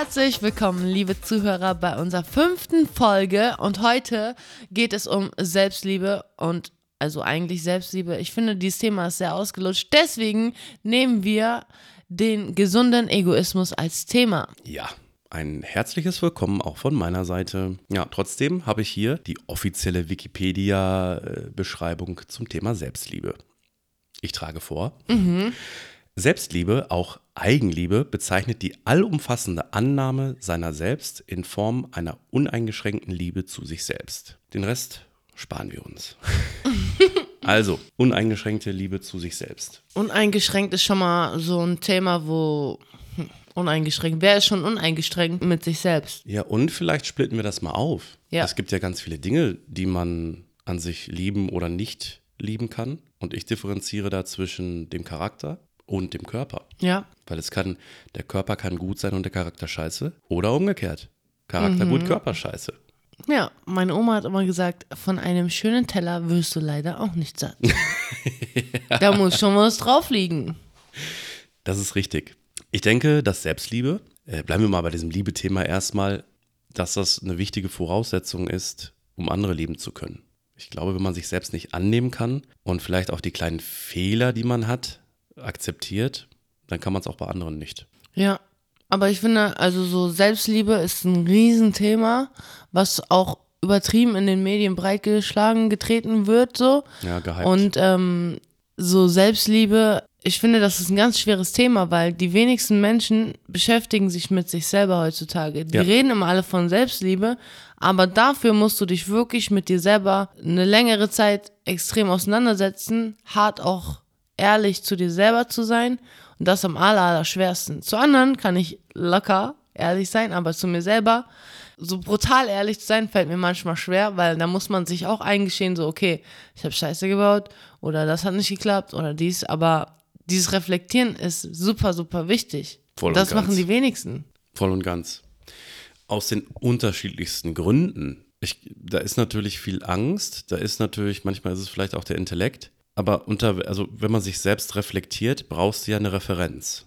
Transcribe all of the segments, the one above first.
Herzlich willkommen, liebe Zuhörer, bei unserer fünften Folge. Und heute geht es um Selbstliebe und also eigentlich Selbstliebe. Ich finde, dieses Thema ist sehr ausgelutscht. Deswegen nehmen wir den gesunden Egoismus als Thema. Ja, ein herzliches Willkommen auch von meiner Seite. Ja, trotzdem habe ich hier die offizielle Wikipedia-Beschreibung zum Thema Selbstliebe. Ich trage vor. Mhm. Selbstliebe, auch Eigenliebe, bezeichnet die allumfassende Annahme seiner selbst in Form einer uneingeschränkten Liebe zu sich selbst. Den Rest sparen wir uns. also, uneingeschränkte Liebe zu sich selbst. Uneingeschränkt ist schon mal so ein Thema, wo. hm, Uneingeschränkt. Wer ist schon uneingeschränkt mit sich selbst? Ja, und vielleicht splitten wir das mal auf. Ja. Es gibt ja ganz viele Dinge, die man an sich lieben oder nicht lieben kann. Und ich differenziere da zwischen dem Charakter und dem Körper. Ja. Weil es kann, der Körper kann gut sein und der Charakter scheiße. Oder umgekehrt. Charakter gut, Körper scheiße. Ja, meine Oma hat immer gesagt, von einem schönen Teller wirst du leider auch nicht satt. Da muss schon was drauf liegen. Das ist richtig. Ich denke, dass Selbstliebe, äh, bleiben wir mal bei diesem Liebe-Thema erstmal, dass das eine wichtige Voraussetzung ist, um andere lieben zu können. Ich glaube, wenn man sich selbst nicht annehmen kann und vielleicht auch die kleinen Fehler, die man hat, akzeptiert, dann kann man es auch bei anderen nicht. Ja, aber ich finde, also so Selbstliebe ist ein Riesenthema, was auch übertrieben in den Medien breitgeschlagen getreten wird, so. Ja, gehypt. Und ähm, so Selbstliebe, ich finde, das ist ein ganz schweres Thema, weil die wenigsten Menschen beschäftigen sich mit sich selber heutzutage. Die Ja. reden immer alle von Selbstliebe, aber dafür musst du dich wirklich mit dir selber eine längere Zeit extrem auseinandersetzen, hart auch ehrlich zu dir selber zu sein und das am aller, aller schwersten. Zu anderen kann ich locker ehrlich sein, aber zu mir selber so brutal ehrlich zu sein, fällt mir manchmal schwer, weil da muss man sich auch eingestehen, so, okay, ich habe Scheiße gebaut oder das hat nicht geklappt oder dies, aber dieses Reflektieren ist super, super wichtig. Voll und das ganz. machen die wenigsten. Voll und ganz. Aus den unterschiedlichsten Gründen. Ich, da ist natürlich viel Angst, da ist natürlich, manchmal ist es vielleicht auch der Intellekt, aber unter, also wenn man sich selbst reflektiert, brauchst du ja eine Referenz.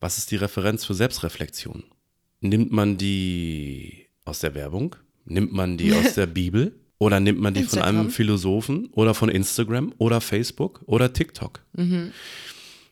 Was ist die Referenz für Selbstreflexion? Nimmt man die aus der Werbung? Nimmt man die aus der Bibel? Oder nimmt man die von Instagram. einem Philosophen oder von Instagram oder Facebook oder TikTok?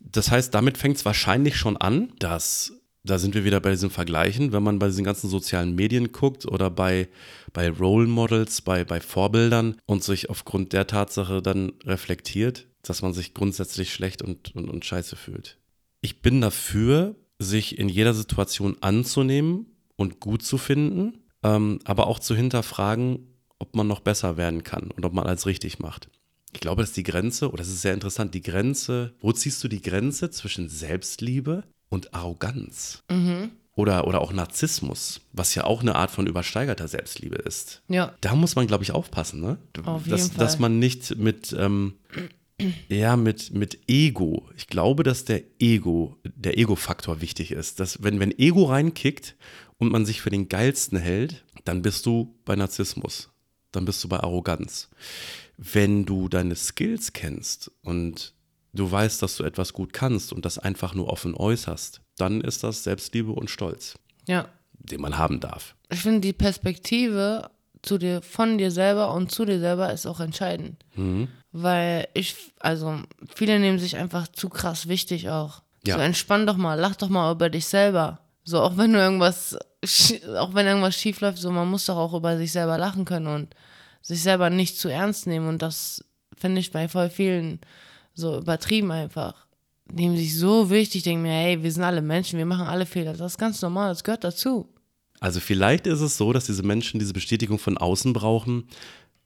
Das heißt, damit fängt es wahrscheinlich schon an, dass, da sind wir wieder bei diesen Vergleichen, wenn man bei diesen ganzen sozialen Medien guckt oder bei, bei Role Models, bei, bei Vorbildern und sich aufgrund der Tatsache dann reflektiert, dass man sich grundsätzlich schlecht und, und, und scheiße fühlt. Ich bin dafür, sich in jeder Situation anzunehmen und gut zu finden, ähm, aber auch zu hinterfragen, ob man noch besser werden kann und ob man alles richtig macht. Ich glaube, dass die Grenze, oder das ist sehr interessant, die Grenze, wo ziehst du die Grenze zwischen Selbstliebe und Arroganz? Oder, oder auch Narzissmus, was ja auch eine Art von übersteigerter Selbstliebe ist. Ja. Da muss man, glaube ich, aufpassen, ne? Auf jeden dass, Fall. dass man nicht mit, ähm, ja, mit, mit Ego. Ich glaube, dass der Ego, der Ego-Faktor wichtig ist. Dass, wenn, wenn Ego reinkickt und man sich für den Geilsten hält, dann bist du bei Narzissmus. Dann bist du bei Arroganz. Wenn du deine Skills kennst und du weißt, dass du etwas gut kannst und das einfach nur offen äußerst, dann ist das Selbstliebe und Stolz, Ja. den man haben darf. Ich finde, die Perspektive zu dir, von dir selber und zu dir selber ist auch entscheidend. Weil ich, also, viele nehmen sich einfach zu krass wichtig auch. Ja. So entspann doch mal, lach doch mal über dich selber. So, auch wenn du irgendwas, auch wenn irgendwas schief läuft, so, man muss doch auch über sich selber lachen können und sich selber nicht zu ernst nehmen. Und das finde ich bei voll vielen so übertrieben einfach. Nehmen sich so wichtig, denken mir, hey, wir sind alle Menschen, wir machen alle Fehler. Das ist ganz normal, das gehört dazu. Also vielleicht ist es so, dass diese Menschen diese Bestätigung von außen brauchen,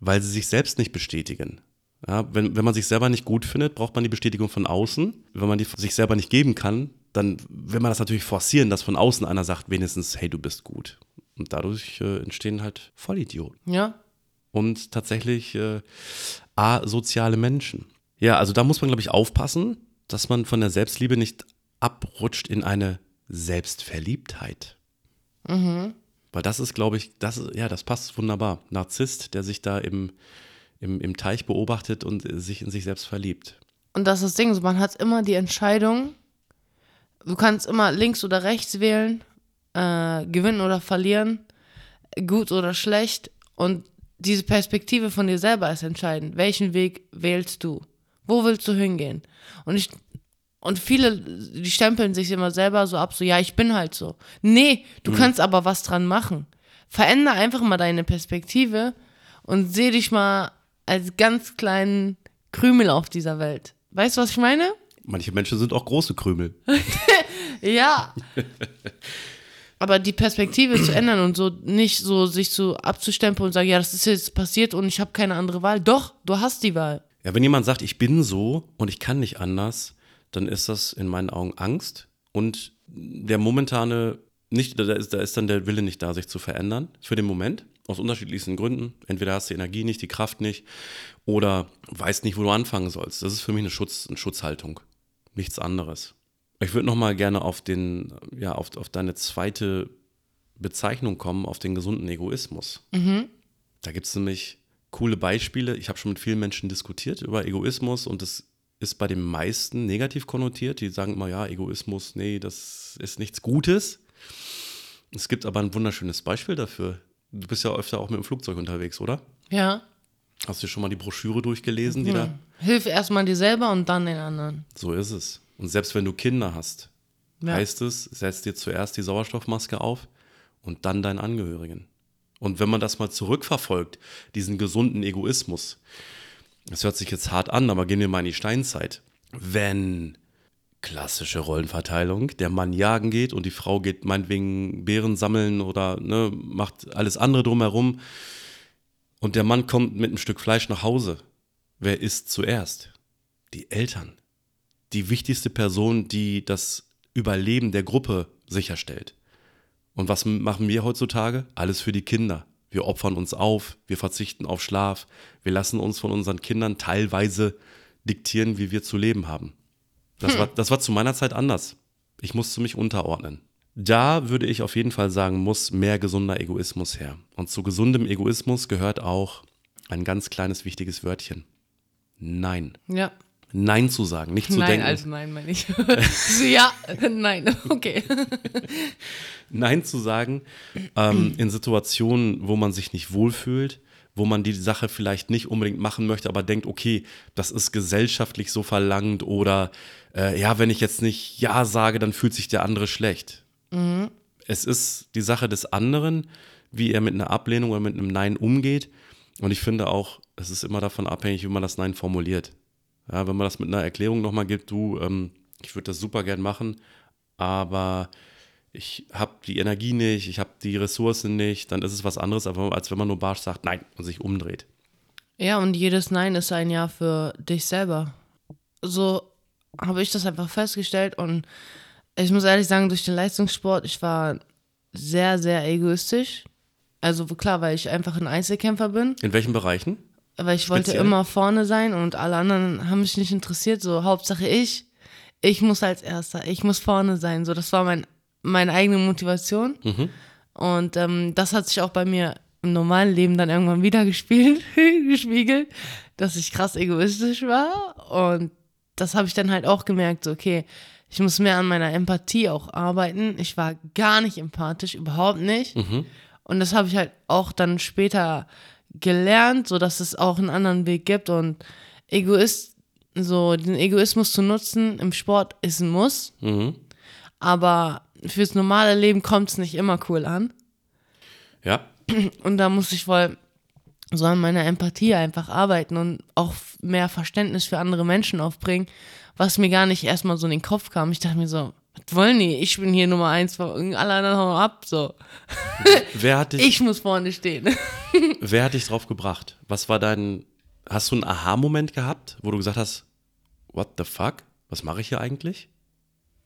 weil sie sich selbst nicht bestätigen. Ja, wenn, wenn man sich selber nicht gut findet, braucht man die Bestätigung von außen. Wenn man die sich selber nicht geben kann, dann will man das natürlich forcieren, dass von außen einer sagt, wenigstens, hey, du bist gut. Und dadurch äh, entstehen halt Vollidioten. Ja, Und tatsächlich äh, asoziale Menschen. Ja, also da muss man, glaube ich, aufpassen, dass man von der Selbstliebe nicht abrutscht in eine Selbstverliebtheit. Weil das ist, glaube ich, das, ja, das passt wunderbar. Narzisst, der sich da im, im, im Teich beobachtet und sich in sich selbst verliebt. Und das ist das Ding, so man hat immer die Entscheidung, du kannst immer links oder rechts wählen äh, gewinnen oder verlieren, gut oder schlecht. Und diese Perspektive von dir selber ist entscheidend. Welchen Weg wählst du? Wo willst du hingehen? Und ich und viele, die stempeln sich immer selber so ab, so, ja, ich bin halt so. Nee, du mhm. kannst aber was dran machen. Veränder einfach mal deine Perspektive und seh dich mal als ganz kleinen Krümel auf dieser Welt. Weißt du, was ich meine? Manche Menschen sind auch große Krümel. ja. Aber die Perspektive zu ändern und so nicht so sich so abzustempeln und sagen, ja, das ist jetzt passiert und ich habe keine andere Wahl. Doch, du hast die Wahl. Ja, wenn jemand sagt, ich bin so und ich kann nicht anders, dann ist das in meinen Augen Angst und der momentane, nicht, da ist, da ist dann der Wille nicht da, sich zu verändern, für den Moment, aus unterschiedlichsten Gründen. Entweder hast du die Energie nicht, die Kraft nicht oder weißt nicht, wo du anfangen sollst. Das ist für mich eine, Schutz, eine Schutzhaltung, nichts anderes. Ich würde nochmal gerne auf, den, ja, auf, auf deine zweite Bezeichnung kommen, auf den gesunden Egoismus. Mhm. Da gibt es nämlich coole Beispiele. Ich habe schon mit vielen Menschen diskutiert über Egoismus und das ist bei den meisten negativ konnotiert. Die sagen immer, ja, Egoismus, nee, das ist nichts Gutes. Es gibt aber ein wunderschönes Beispiel dafür. Du bist ja öfter auch mit dem Flugzeug unterwegs, oder? Ja. Hast du schon mal die Broschüre durchgelesen, die hm. da. Hilf erstmal dir selber und dann den anderen. So ist es. Und selbst wenn du Kinder hast, ja. heißt es, setz dir zuerst die Sauerstoffmaske auf und dann deinen Angehörigen. Und wenn man das mal zurückverfolgt, diesen gesunden Egoismus, das hört sich jetzt hart an, aber gehen wir mal in die Steinzeit. Wenn klassische Rollenverteilung, der Mann jagen geht und die Frau geht meinetwegen Beeren sammeln oder ne, macht alles andere drumherum und der Mann kommt mit einem Stück Fleisch nach Hause. Wer isst zuerst? Die Eltern. Die wichtigste Person, die das Überleben der Gruppe sicherstellt. Und was machen wir heutzutage? Alles für die Kinder. Wir opfern uns auf, wir verzichten auf Schlaf, wir lassen uns von unseren Kindern teilweise diktieren, wie wir zu leben haben. Das, hm. war, das war zu meiner Zeit anders. Ich musste mich unterordnen. Da würde ich auf jeden Fall sagen, muss mehr gesunder Egoismus her. Und zu gesundem Egoismus gehört auch ein ganz kleines wichtiges Wörtchen. Nein. Ja. Nein zu sagen, nicht zu nein, denken. Nein, also nein, meine ich. ja, nein, okay. Nein zu sagen ähm, in Situationen, wo man sich nicht wohlfühlt, wo man die Sache vielleicht nicht unbedingt machen möchte, aber denkt, okay, das ist gesellschaftlich so verlangt oder äh, ja, wenn ich jetzt nicht Ja sage, dann fühlt sich der andere schlecht. Mhm. Es ist die Sache des anderen, wie er mit einer Ablehnung oder mit einem Nein umgeht. Und ich finde auch, es ist immer davon abhängig, wie man das Nein formuliert. Ja, wenn man das mit einer Erklärung nochmal gibt, du, ähm, ich würde das super gern machen, aber ich habe die Energie nicht, ich habe die Ressourcen nicht, dann ist es was anderes, als wenn man nur barsch sagt Nein und sich umdreht. Ja, und jedes Nein ist ein Ja für dich selber. So habe ich das einfach festgestellt und ich muss ehrlich sagen, durch den Leistungssport, ich war sehr, sehr egoistisch. Also klar, weil ich einfach ein Einzelkämpfer bin. In welchen Bereichen? Weil ich wollte immer vorne sein und alle anderen haben mich nicht interessiert. So, Hauptsache ich, ich muss als Erster, ich muss vorne sein. So, das war mein, meine eigene Motivation. Mhm. Und ähm, das hat sich auch bei mir im normalen Leben dann irgendwann wieder gespielt, gespiegelt, dass ich krass egoistisch war. Und das habe ich dann halt auch gemerkt, so, okay, ich muss mehr an meiner Empathie auch arbeiten. Ich war gar nicht empathisch, überhaupt nicht. Mhm. Und das habe ich halt auch dann später gelernt, so dass es auch einen anderen Weg gibt und Egoist, so den Egoismus zu nutzen im Sport ist ein Muss. Mhm. Aber fürs normale Leben kommt es nicht immer cool an. Ja. Und da muss ich wohl so an meiner Empathie einfach arbeiten und auch mehr Verständnis für andere Menschen aufbringen, was mir gar nicht erstmal so in den Kopf kam. Ich dachte mir so, was wollen die? Ich bin hier Nummer eins, alle anderen hauen ab, so. Wer hat dich, ich muss vorne stehen. wer hat dich drauf gebracht? Was war dein, hast du einen Aha-Moment gehabt, wo du gesagt hast, what the fuck? Was mache ich hier eigentlich?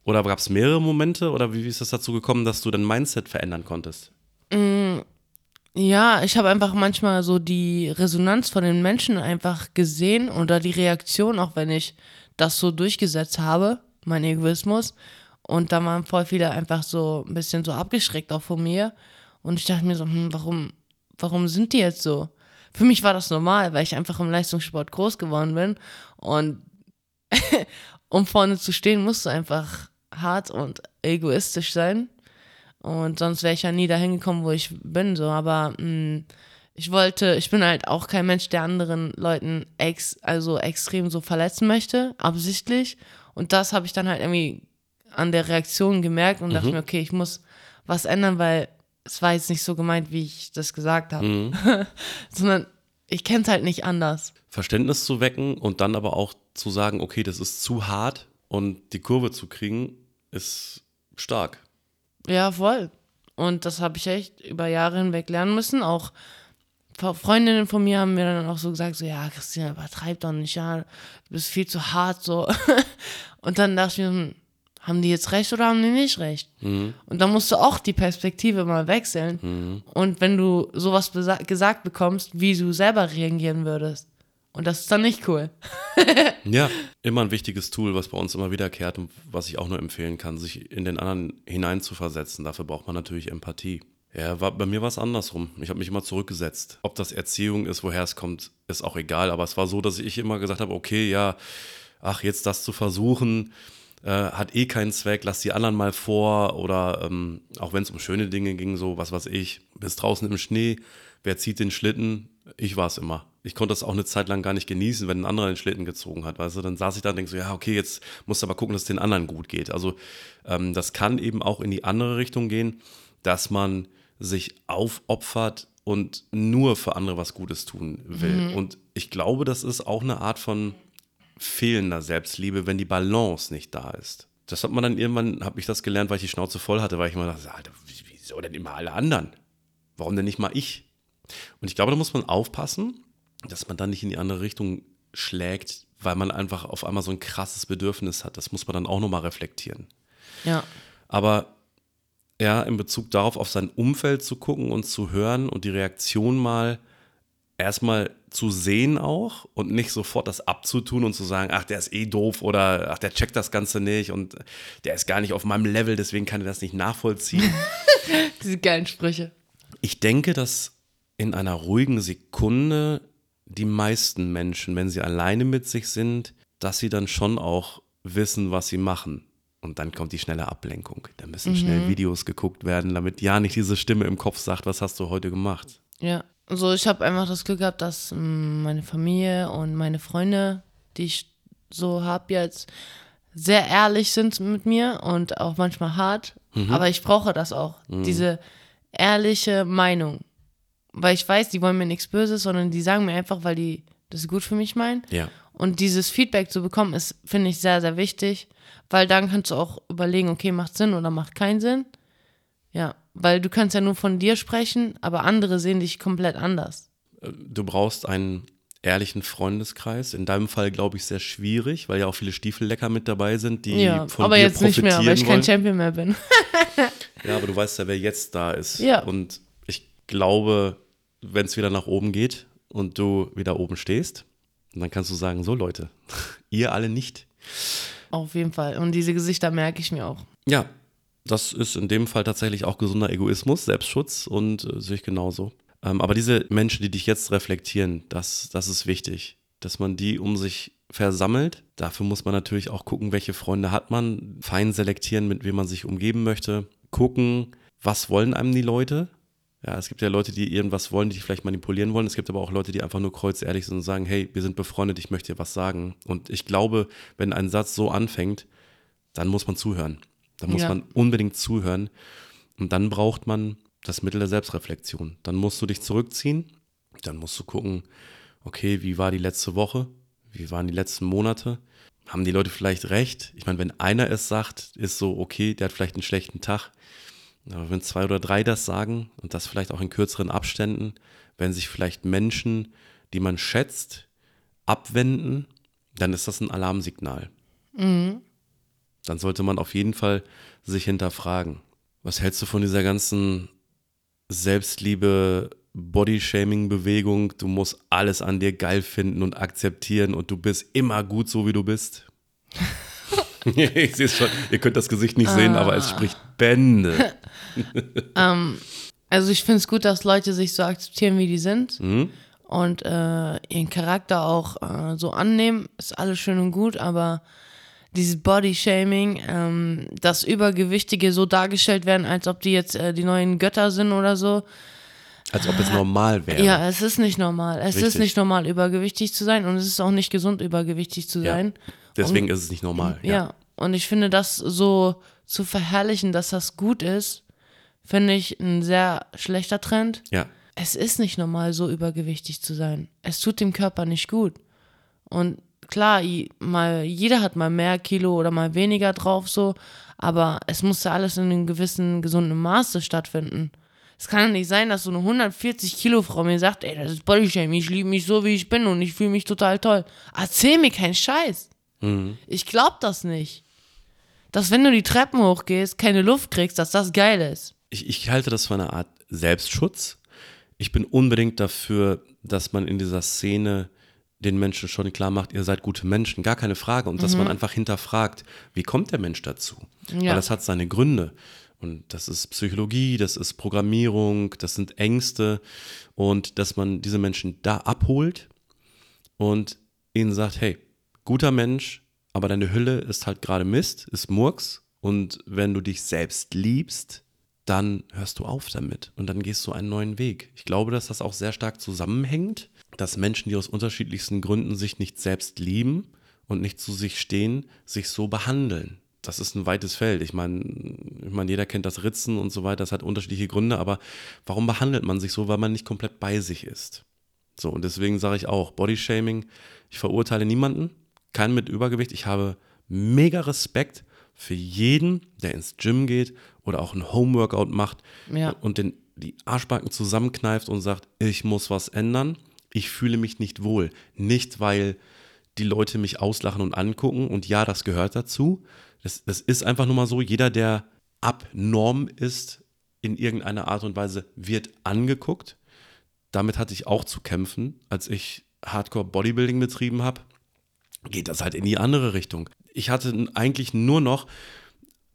Oder gab es mehrere Momente? Oder wie ist es dazu gekommen, dass du dein Mindset verändern konntest? Mm, ja, ich habe einfach manchmal so die Resonanz von den Menschen einfach gesehen oder die Reaktion, auch wenn ich das so durchgesetzt habe, mein Egoismus. Und da waren voll viele einfach so ein bisschen so abgeschreckt auch von mir. Und ich dachte mir so, hm, warum, warum sind die jetzt so? Für mich war das normal, weil ich einfach im Leistungssport groß geworden bin. Und um vorne zu stehen, musst du einfach hart und egoistisch sein. Und sonst wäre ich ja nie dahin gekommen, wo ich bin, so. Aber mh, ich wollte, ich bin halt auch kein Mensch, der anderen Leuten ex, also extrem so verletzen möchte, absichtlich. Und das habe ich dann halt irgendwie an der Reaktion gemerkt und dachte mir, okay, ich muss was ändern, weil es war jetzt nicht so gemeint, wie ich das gesagt habe. Sondern ich kenne es halt nicht anders. Verständnis zu wecken und dann aber auch zu sagen, okay, das ist zu hart und die Kurve zu kriegen, ist stark. Ja, voll. Und das habe ich echt über Jahre hinweg lernen müssen. Auch Freundinnen von mir haben mir dann auch so gesagt, so, ja, Christina, übertreib doch nicht, ja, du bist viel zu hart, so. Und dann dachte ich mir, hm, haben die jetzt recht oder haben die nicht recht? Und dann musst du auch die Perspektive mal wechseln. Und wenn du sowas gesagt bekommst, wie du selber reagieren würdest. Und das ist dann nicht cool. Ja, immer ein wichtiges Tool, was bei uns immer wiederkehrt und was ich auch nur empfehlen kann, sich in den anderen hineinzuversetzen. Dafür braucht man natürlich Empathie. Ja, war, bei mir war es andersrum. Ich habe mich immer zurückgesetzt. Ob das Erziehung ist, woher es kommt, ist auch egal. Aber es war so, dass ich immer gesagt habe, okay, ja, ach, jetzt das zu versuchen, äh, hat eh keinen Zweck, lass die anderen mal vor. Oder ähm, auch wenn es um schöne Dinge ging, so was weiß ich, bis draußen im Schnee, wer zieht den Schlitten? Ich war es immer. Ich konnte das auch eine Zeit lang gar nicht genießen, wenn ein anderer den Schlitten gezogen hat. Weißt du, dann saß ich da und denke so, ja, okay, jetzt musst du aber gucken, dass es den anderen gut geht. Also ähm, das kann eben auch in die andere Richtung gehen, dass man sich aufopfert und nur für andere was Gutes tun will. Und ich glaube, das ist auch eine Art von fehlender Selbstliebe, wenn die Balance nicht da ist. Das hat man dann irgendwann, habe ich das gelernt, weil ich die Schnauze voll hatte, weil ich immer dachte, Alter, wieso denn immer alle anderen? Warum denn nicht mal ich? Und ich glaube, da muss man aufpassen, dass man dann nicht in die andere Richtung schlägt, weil man einfach auf einmal so ein krasses Bedürfnis hat. Das muss man dann auch nochmal reflektieren. Ja. Aber ja, in Bezug darauf, auf sein Umfeld zu gucken und zu hören und die Reaktion mal erstmal zu sehen auch und nicht sofort das abzutun und zu sagen, ach, der ist eh doof oder ach, der checkt das Ganze nicht und der ist gar nicht auf meinem Level, deswegen kann er das nicht nachvollziehen. Diese geilen Sprüche. Ich denke, dass in einer ruhigen Sekunde die meisten Menschen, wenn sie alleine mit sich sind, dass sie dann schon auch wissen, was sie machen. Und dann kommt die schnelle Ablenkung. Da müssen schnell Videos geguckt werden, damit ja nicht diese Stimme im Kopf sagt, was hast du heute gemacht. Ja. Also ich habe einfach das Glück gehabt, dass mh, meine Familie und meine Freunde, die ich so habe jetzt, sehr ehrlich sind mit mir und auch manchmal hart. Aber ich brauche das auch. Diese ehrliche Meinung. Weil ich weiß, die wollen mir nichts Böses, sondern die sagen mir einfach, weil die das gut für mich meinen. Ja. Und dieses Feedback zu bekommen, ist, finde ich, sehr, sehr wichtig, weil dann kannst du auch überlegen, okay, macht Sinn oder macht keinen Sinn. Ja, weil du kannst ja nur von dir sprechen, aber andere sehen dich komplett anders. Du brauchst einen ehrlichen Freundeskreis. In deinem Fall, glaube ich, sehr schwierig, weil ja auch viele Stiefellecker mit dabei sind, die Ja, von aber dir jetzt nicht mehr, weil ich kein. Champion mehr bin. Ja, aber du weißt ja, wer jetzt da ist. Ja. Und ich glaube, wenn es wieder nach oben geht und du wieder oben stehst, dann kannst du sagen, so Leute, ihr alle nicht. Auf jeden Fall. Und diese Gesichter merke ich mir auch. Ja, das ist in dem Fall tatsächlich auch gesunder Egoismus, Selbstschutz und äh, sehe genauso. Ähm, aber diese Menschen, die dich jetzt reflektieren, das, das ist wichtig, dass man die um sich versammelt. Dafür muss man natürlich auch gucken, welche Freunde hat man, fein selektieren, mit wem man sich umgeben möchte, gucken, was wollen einem die Leute. Ja, es gibt ja Leute, die irgendwas wollen, die dich vielleicht manipulieren wollen. Es gibt aber auch Leute, die einfach nur kreuzehrlich sind und sagen, hey, wir sind befreundet, ich möchte dir was sagen. Und ich glaube, wenn ein Satz so anfängt, dann muss man zuhören. Da muss Ja. man unbedingt zuhören. Und dann braucht man das Mittel der Selbstreflexion. Dann musst du dich zurückziehen. Dann musst du gucken, okay, wie war die letzte Woche? Wie waren die letzten Monate? Haben die Leute vielleicht recht? Ich meine, wenn einer es sagt, ist so, okay, der hat vielleicht einen schlechten Tag. Aber wenn zwei oder drei das sagen und das vielleicht auch in kürzeren Abständen, wenn sich vielleicht Menschen, die man schätzt, abwenden, dann ist das ein Alarmsignal. Dann sollte man auf jeden Fall sich hinterfragen. Was hältst du von dieser ganzen Selbstliebe, Bodyshaming-Bewegung? Du musst alles an dir geil finden und akzeptieren und du bist immer gut so, wie du bist. ich sehe es schon. Ihr könnt das Gesicht nicht sehen, aber es spricht Bände. Also ich finde es gut, dass Leute sich so akzeptieren, wie die sind. Mhm. Und äh, ihren Charakter auch äh, so annehmen. Ist alles schön und gut, aber dieses Body-Shaming, ähm, dass Übergewichtige so dargestellt werden, als ob die jetzt äh, die neuen Götter sind oder so. Als ob es normal wäre. Ja, es ist nicht normal. Es ist Richtig. nicht normal, übergewichtig zu sein und es ist auch nicht gesund, übergewichtig zu Ja. sein. Deswegen ist es nicht normal. Ja. und ich finde das so zu verherrlichen, dass das gut ist, finde ich ein sehr schlechter Trend. ja. Es ist nicht normal, so übergewichtig zu sein. Es tut dem Körper nicht gut. Und klar, mal, jeder hat mal mehr Kilo oder mal weniger drauf, so, aber es muss ja alles in einem gewissen gesunden Maße stattfinden. Es kann ja nicht sein, dass so eine 140 Kilo Frau mir sagt, ey, das ist Bodyshaming, ich liebe mich so, wie ich bin und ich fühle mich total toll. Erzähl mir keinen Scheiß. Ich glaub das nicht. Dass wenn du die Treppen hochgehst, keine Luft kriegst, dass das geil ist. Ich, ich halte das für eine Art Selbstschutz. Ich bin unbedingt dafür, dass man in dieser Szene den Menschen schon klar macht, ihr seid gute Menschen, gar keine Frage. Und dass man einfach hinterfragt, wie kommt der Mensch dazu? Ja. Weil das hat seine Gründe. Und das ist Psychologie, das ist Programmierung, das sind Ängste. Und dass man diese Menschen da abholt und ihnen sagt, hey, guter Mensch, aber deine Hülle ist halt gerade Mist, ist Murks. Und wenn du dich selbst liebst, dann hörst du auf damit und dann gehst du einen neuen Weg. Ich glaube, dass das auch sehr stark zusammenhängt, dass Menschen, die aus unterschiedlichsten Gründen sich nicht selbst lieben und nicht zu sich stehen, sich so behandeln. Das ist ein weites Feld. Ich meine, ich meine, jeder kennt das Ritzen und so weiter, das hat unterschiedliche Gründe, aber warum behandelt man sich so, weil man nicht komplett bei sich ist? So, und deswegen sage ich auch, Bodyshaming, ich verurteile niemanden, keinen mit Übergewicht. Ich habe mega Respekt für jeden, der ins Gym geht oder auch ein Homeworkout macht Ja. und den, die Arschbacken zusammenkneift und sagt, ich muss was ändern. Ich fühle mich nicht wohl. Nicht, weil die Leute mich auslachen und angucken. Und ja, das gehört dazu. Das, das ist einfach nur mal so. Jeder, der abnorm ist in irgendeiner Art und Weise, wird angeguckt. Damit hatte ich auch zu kämpfen, als ich Hardcore Bodybuilding betrieben habe. Geht das halt in die andere Richtung. Ich hatte eigentlich nur noch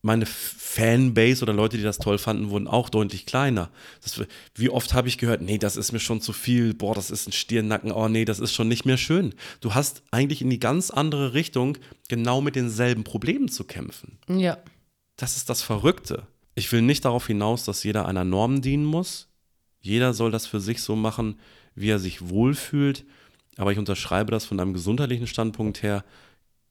meine Fanbase oder Leute, die das toll fanden, wurden auch deutlich kleiner. Das, wie oft habe ich gehört, nee, das ist mir schon zu viel, boah, das ist ein Stirnnacken, oh nee, das ist schon nicht mehr schön. Du hast eigentlich in die ganz andere Richtung genau mit denselben Problemen zu kämpfen. Ja. Das ist das Verrückte. Ich will nicht darauf hinaus, dass jeder einer Norm dienen muss. Jeder soll das für sich so machen, wie er sich wohlfühlt. Aber ich unterschreibe das von einem gesundheitlichen Standpunkt her,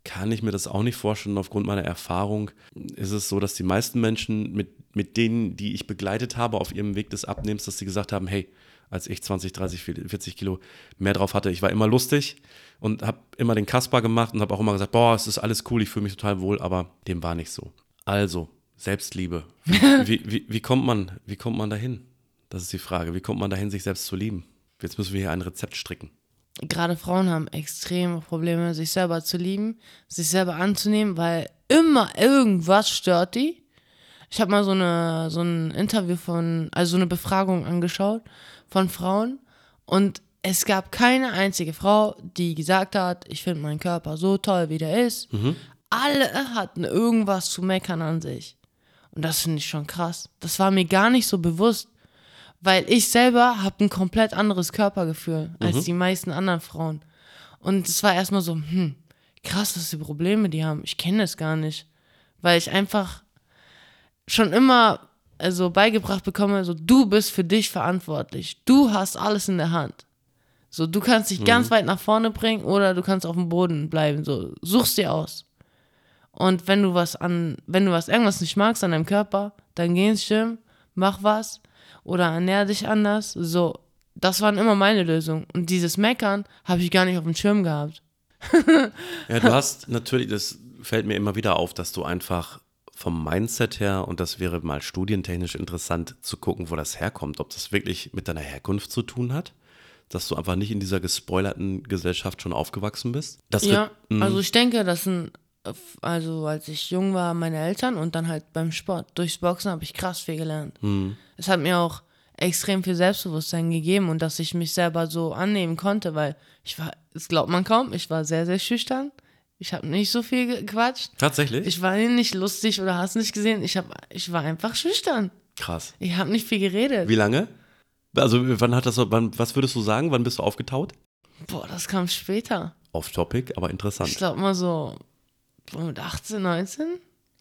kann ich mir das auch nicht vorstellen. Aufgrund meiner Erfahrung ist es so, dass die meisten Menschen mit, mit denen, die ich begleitet habe auf ihrem Weg des Abnehmens, dass sie gesagt haben, hey, als ich 20, 30, 40 Kilo mehr drauf hatte, ich war immer lustig und habe immer den Kasper gemacht und habe auch immer gesagt, boah, es ist alles cool, ich fühle mich total wohl, aber dem war nicht so. Also, Selbstliebe. Wie, wie, wie, kommt man, wie kommt man dahin? Das ist die Frage. Wie kommt man dahin, sich selbst zu lieben? Jetzt müssen wir hier ein Rezept stricken. Gerade Frauen haben extreme Probleme, sich selber zu lieben, sich selber anzunehmen, weil immer irgendwas stört die. Ich habe mal so eine so ein Interview von, also so eine Befragung angeschaut von Frauen und es gab keine einzige Frau, die gesagt hat, ich finde meinen Körper so toll, wie der ist. Alle hatten irgendwas zu meckern an sich. Und das finde ich schon krass. Das war mir gar nicht so bewusst. Weil ich selber habe ein komplett anderes Körpergefühl als die meisten anderen Frauen. Und es war erstmal so, hm, krass, was für Probleme die haben. Ich kenne das gar nicht. Weil ich einfach schon immer also beigebracht bekomme, so du bist für dich verantwortlich. Du hast alles in der Hand. So, du kannst dich ganz weit nach vorne bringen oder du kannst auf dem Boden bleiben. So, such's dir aus. Und wenn du was an, wenn du was irgendwas nicht magst an deinem Körper, dann geh ins Gym, mach was oder ernähr dich anders. So, das waren immer meine Lösungen. Und dieses Meckern habe ich gar nicht auf dem Schirm gehabt. Ja, du hast natürlich, das fällt mir immer wieder auf, dass du einfach vom Mindset her, und das wäre mal studientechnisch interessant zu gucken, wo das herkommt, ob das wirklich mit deiner Herkunft zu tun hat, dass du einfach nicht in dieser gespoilerten Gesellschaft schon aufgewachsen bist. Das Ja, wird, mh, also ich denke, das sind, also als ich jung war, meine Eltern und dann halt beim Sport. Durchs Boxen habe ich krass viel gelernt. Es hat mir auch extrem viel Selbstbewusstsein gegeben und dass ich mich selber so annehmen konnte, weil ich war, das glaubt man kaum, ich war sehr, sehr schüchtern. Ich habe nicht so viel gequatscht. tatsächlich Ich war nicht lustig oder hast nicht gesehen. Ich, hab, ich war einfach schüchtern. krass. Ich habe nicht viel geredet. Wie lange? Also wann hat das, so- wann, was würdest du sagen, wann bist du aufgetaut? Boah, das kam später. Off Topic, aber interessant. Ich glaube mal so mit 18, 19?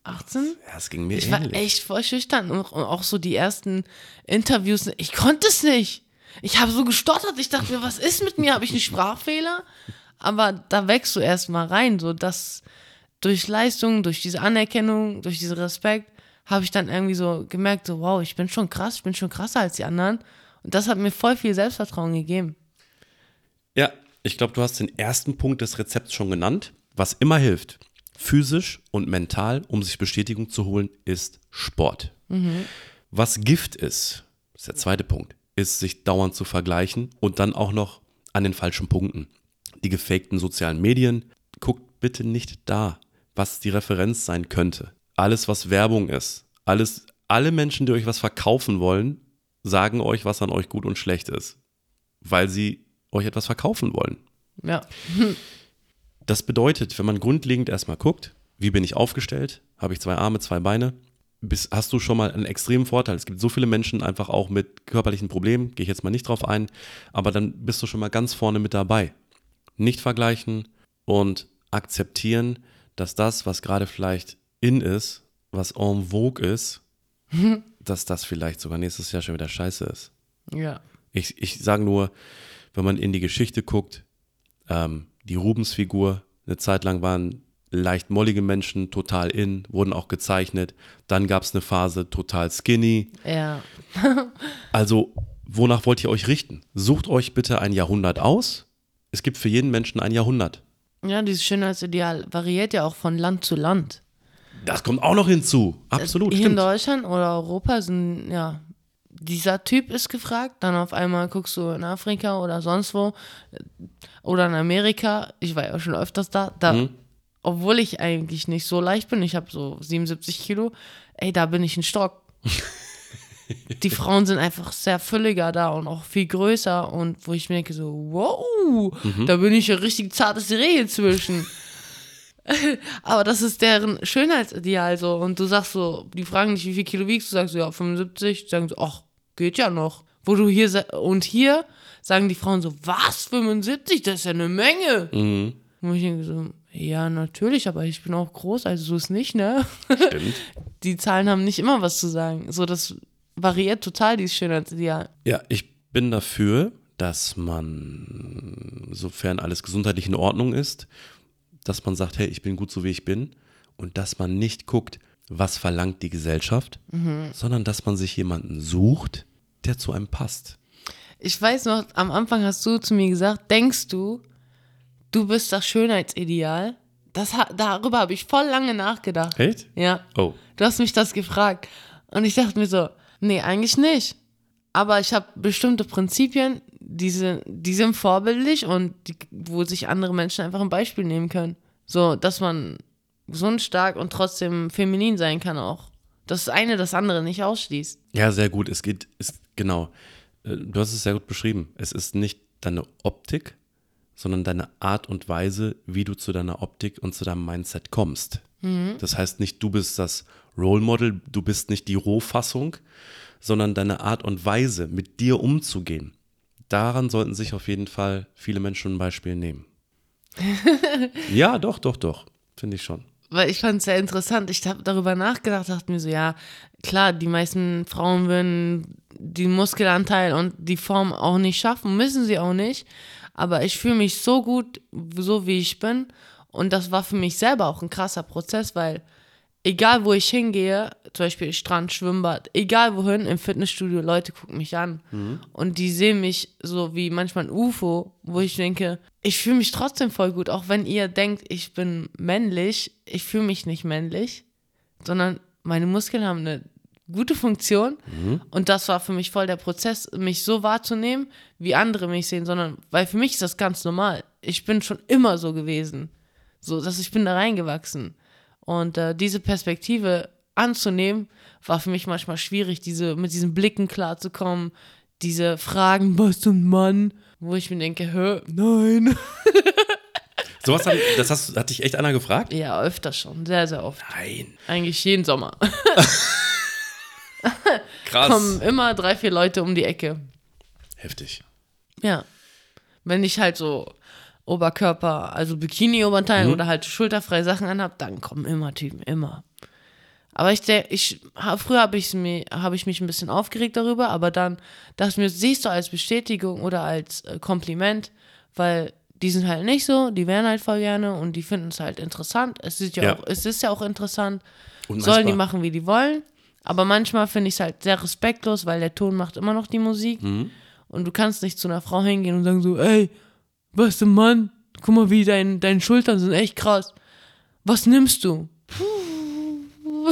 18? Ja, es ging mir Ich war ähnlich. echt voll schüchtern. Und auch so die ersten Interviews, ich konnte es nicht. Ich habe so gestottert. Ich dachte mir, was ist mit mir? Habe ich einen Sprachfehler? Aber da wächst du erst mal rein. So, dass durch Leistung, durch diese Anerkennung, durch diesen Respekt, habe ich dann irgendwie so gemerkt, so, wow, ich bin schon krass, ich bin schon krasser als die anderen. Und das hat mir voll viel Selbstvertrauen gegeben. Ja, ich glaube, du hast den ersten Punkt des Rezepts schon genannt. Was immer hilft, physisch und mental, um sich Bestätigung zu holen, ist Sport. Was Gift ist, ist der zweite Punkt, ist sich dauernd zu vergleichen und dann auch noch an den falschen Punkten. Die gefakten sozialen Medien, guckt bitte nicht da, was die Referenz sein könnte. Alles, was Werbung ist, alles, alle Menschen, die euch was verkaufen wollen, sagen euch, was an euch gut und schlecht ist, weil sie euch etwas verkaufen wollen. Ja. Das bedeutet, wenn man grundlegend erstmal guckt, wie bin ich aufgestellt, habe ich zwei Arme, zwei Beine, bist, hast du schon mal einen extremen Vorteil. Es gibt so viele Menschen einfach auch mit körperlichen Problemen, gehe ich jetzt mal nicht drauf ein, aber dann bist du schon mal ganz vorne mit dabei. Nicht vergleichen und akzeptieren, dass das, was gerade vielleicht in ist, was en vogue ist, dass das vielleicht sogar nächstes Jahr schon wieder scheiße ist. Ja. Ich, ich sage nur, wenn man in die Geschichte guckt, ähm, die Rubens-Figur, eine Zeit lang waren leicht mollige Menschen total in, wurden auch gezeichnet. Dann gab es eine Phase total skinny. Ja. Also, wonach wollt ihr euch richten? Sucht euch bitte ein Jahrhundert aus. Es gibt für jeden Menschen ein Jahrhundert. Ja, dieses Schönheitsideal variiert ja auch von Land zu Land. Das kommt auch noch hinzu. Absolut, Hier in stimmt. Deutschland oder Europa sind, ja, dieser Typ ist gefragt, dann auf einmal guckst du in Afrika oder sonst wo oder in Amerika, ich war ja schon öfters da, da Mhm. obwohl ich eigentlich nicht so leicht bin, ich habe so 77 Kilo, ey, da bin ich ein Stock. Die Frauen sind einfach sehr fülliger da und auch viel größer und wo ich mir denke so, wow, Mhm. da bin ich ein richtig zartes Reh zwischen. Aber das ist deren Schönheitsideal so. Und du sagst so, die fragen dich, wie viel Kilo wiegst du? Sagst du, ja, 75. Die sagen so, ach, geht ja noch. Wo du hier, und hier sagen die Frauen so, was, 75? Das ist ja eine Menge. Mhm. Und ich denke so, ja, natürlich, aber ich bin auch groß, also so ist nicht, ne? Stimmt. Die Zahlen haben nicht immer was zu sagen. So, das variiert total, dieses Schönheitsideal. Ja, ich bin dafür, dass man, sofern alles gesundheitlich in Ordnung ist, dass man sagt, hey, ich bin gut so wie ich bin und dass man nicht guckt, was verlangt die Gesellschaft, sondern dass man sich jemanden sucht, der zu einem passt. Ich weiß noch, am Anfang hast du zu mir gesagt, denkst du, du bist das Schönheitsideal? Das, darüber habe ich voll lange nachgedacht. Echt? Ja. Oh. Du hast mich das gefragt. Und ich dachte mir so, nee, eigentlich nicht. Aber ich habe bestimmte Prinzipien, die sind, die sind vorbildlich und die, wo sich andere Menschen einfach ein Beispiel nehmen können. So, dass man gesund, stark und trotzdem feminin sein kann auch. Das eine das andere nicht ausschließt. Ja, sehr gut. Es geht, ist, genau. Äh, Du hast es sehr gut beschrieben. Es ist nicht deine Optik, sondern deine Art und Weise, wie du zu deiner Optik und zu deinem Mindset kommst. Das heißt nicht, du bist das Role Model, du bist nicht die Rohfassung, sondern deine Art und Weise, mit dir umzugehen. Daran sollten sich auf jeden Fall viele Menschen ein Beispiel nehmen. ja, doch, doch, doch. Finde ich schon. Weil ich fand es sehr interessant. Ich habe darüber nachgedacht, dachte mir so, ja, klar, die meisten Frauen würden den Muskelanteil und die Form auch nicht schaffen, müssen sie auch nicht. Aber ich fühle mich so gut, so wie ich bin. Und das war für mich selber auch ein krasser Prozess, weil egal wo ich hingehe, zum Beispiel Strand, Schwimmbad, egal wohin, im Fitnessstudio, Leute gucken mich an. Und die sehen mich so wie manchmal ein UFO, wo ich denke, ich fühle mich trotzdem voll gut, auch wenn ihr denkt, ich bin männlich, ich fühle mich nicht männlich, sondern meine Muskeln haben eine gute Funktion. Und das war für mich voll der Prozess, mich so wahrzunehmen, wie andere mich sehen, sondern, weil für mich ist das ganz normal. Ich bin schon immer so gewesen. So, dass ich bin da reingewachsen. Und äh, diese Perspektive anzunehmen, war für mich manchmal schwierig, diese, mit diesen Blicken klarzukommen, diese Fragen, was ein Mann, wo ich mir denke, hä, nein. Sowas hat, das hast, hat dich echt einer gefragt? Ja, öfter schon, sehr, sehr oft. Nein. Eigentlich jeden Sommer. Krass. Kommen immer drei, vier Leute um die Ecke. Heftig. Ja. Wenn ich halt so Oberkörper, also Bikini-Oberteil oder halt schulterfreie Sachen anhab, dann kommen immer Typen, immer. Aber ich, ich früher habe ich, hab ich mich ein bisschen aufgeregt darüber, aber dann ich mir, siehst du als Bestätigung oder als äh, Kompliment, weil die sind halt nicht so, die wären halt voll gerne und die finden es halt interessant. Es ist ja, Ja. Auch, es ist ja auch interessant. Unmessbar. Sollen die machen, wie die wollen. Aber manchmal finde ich es halt sehr respektlos, weil der Ton macht immer noch die Musik. Mhm. Und du kannst nicht zu einer Frau hingehen und sagen so, ey, was denn Mann? Guck mal, wie dein, deine Schultern sind echt krass. Was nimmst du?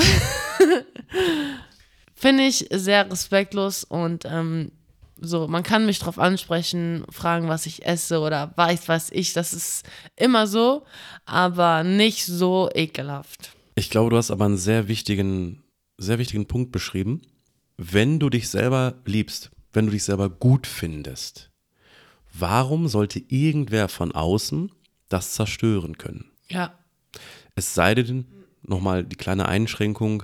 Finde ich sehr respektlos und ähm, so, man kann mich drauf ansprechen, fragen, was ich esse oder weiß, was ich, das ist immer so, aber nicht so ekelhaft. Ich glaube, du hast aber einen sehr wichtigen, sehr wichtigen Punkt beschrieben. Wenn du dich selber liebst, wenn du dich selber gut findest, warum sollte irgendwer von außen das zerstören können? Ja, Es sei denn, nochmal die kleine Einschränkung,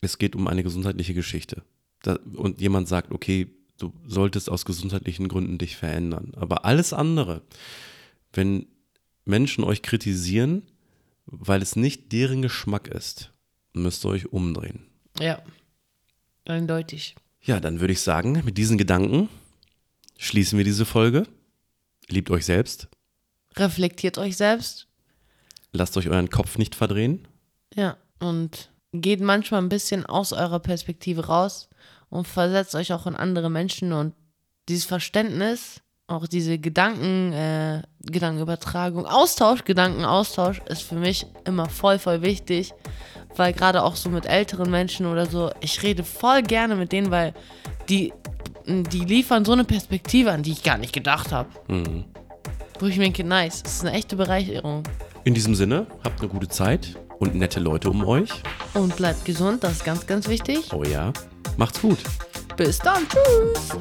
es geht um eine gesundheitliche Geschichte. Da, und jemand sagt, okay, du solltest aus gesundheitlichen Gründen dich verändern. Aber alles andere, wenn Menschen euch kritisieren, weil es nicht deren Geschmack ist, müsst ihr euch umdrehen. ja, eindeutig. Ja, dann würde ich sagen, mit diesen Gedanken schließen wir diese Folge. Liebt euch selbst, Reflektiert euch selbst, lasst euch euren Kopf nicht verdrehen. ja, und geht manchmal ein bisschen aus eurer Perspektive raus und versetzt euch auch in andere Menschen und dieses Verständnis, auch diese Gedanken, äh, Gedankenübertragung, Austausch, Gedankenaustausch ist für mich immer voll, voll wichtig, weil gerade auch so mit älteren Menschen oder so, ich rede voll gerne mit denen, weil die, die liefern so eine Perspektive, an die ich gar nicht gedacht habe. Wo ich mir denke, nice, das ist eine echte Bereicherung. In diesem Sinne, habt eine gute Zeit und nette Leute um euch. Und bleibt gesund, das ist ganz, ganz wichtig. Oh ja, macht's gut. Bis dann, tschüss.